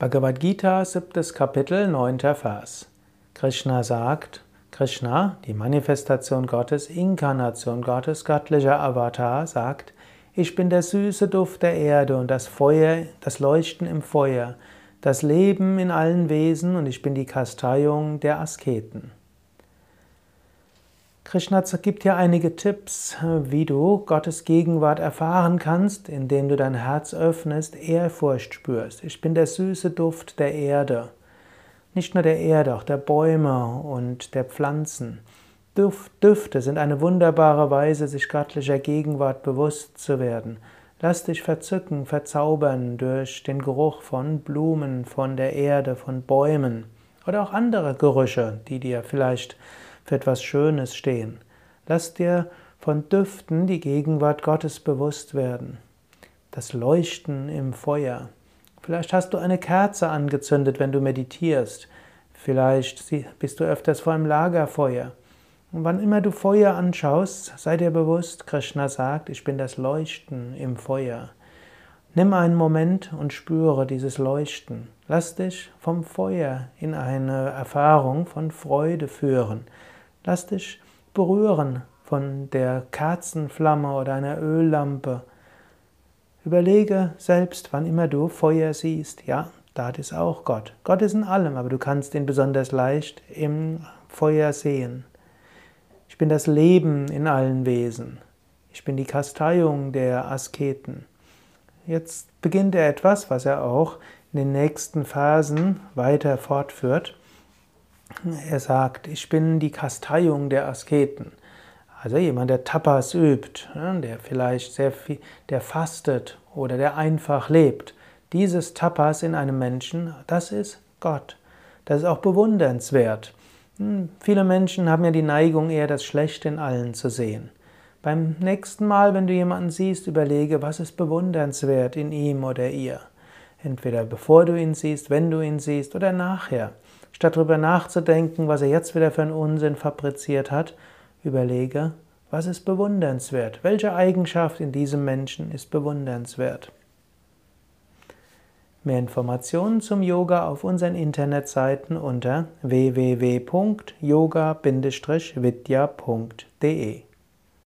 Bhagavad Gita, siebtes Kapitel, neunter Vers. Krishna sagt, Krishna, die Manifestation Gottes, Inkarnation Gottes, göttlicher Avatar, sagt, ich bin der süße Duft der Erde und das Feuer, das Leuchten im Feuer, das Leben in allen Wesen und ich bin die Kasteiung der Asketen. Krishna gibt hier einige Tipps, wie du Gottes Gegenwart erfahren kannst, indem du dein Herz öffnest, Ehrfurcht spürst. Ich bin der süße Duft der Erde. Nicht nur der Erde, auch der Bäume und der Pflanzen. Düfte sind eine wunderbare Weise, sich göttlicher Gegenwart bewusst zu werden. Lass dich verzücken, verzaubern durch den Geruch von Blumen, von der Erde, von Bäumen oder auch andere Gerüche, die dir vielleicht für etwas Schönes stehen. Lass dir von Düften die Gegenwart Gottes bewusst werden. Das Leuchten im Feuer. Vielleicht hast du eine Kerze angezündet, wenn du meditierst. Vielleicht bist du öfters vor einem Lagerfeuer. Und wann immer du Feuer anschaust, sei dir bewusst, Krishna sagt, ich bin das Leuchten im Feuer. Nimm einen Moment und spüre dieses Leuchten. Lass dich vom Feuer in eine Erfahrung von Freude führen. Lass dich berühren von der Kerzenflamme oder einer Öllampe. Überlege selbst, wann immer du Feuer siehst, ja, da ist auch Gott. Gott ist in allem, aber du kannst ihn besonders leicht im Feuer sehen. Ich bin das Leben in allen Wesen. Ich bin die Kasteiung der Asketen. Jetzt beginnt er etwas, was er auch in den nächsten Phasen weiter fortführt. Er sagt, ich bin die Kasteiung der Asketen. Also jemand, der Tapas übt, der vielleicht sehr viel, der fastet oder der einfach lebt. Dieses Tapas in einem Menschen, das ist Gott. Das ist auch bewundernswert. Hm, viele Menschen haben ja die Neigung, eher das Schlechte in allen zu sehen. Beim nächsten Mal, wenn du jemanden siehst, überlege, was ist bewundernswert in ihm oder ihr. Entweder bevor du ihn siehst, wenn du ihn siehst oder nachher. Statt darüber nachzudenken, was er jetzt wieder für einen Unsinn fabriziert hat, überlege, was ist bewundernswert? Welche Eigenschaft in diesem Menschen ist bewundernswert? Mehr Informationen zum Yoga auf unseren Internetseiten unter www.yoga-vidya.de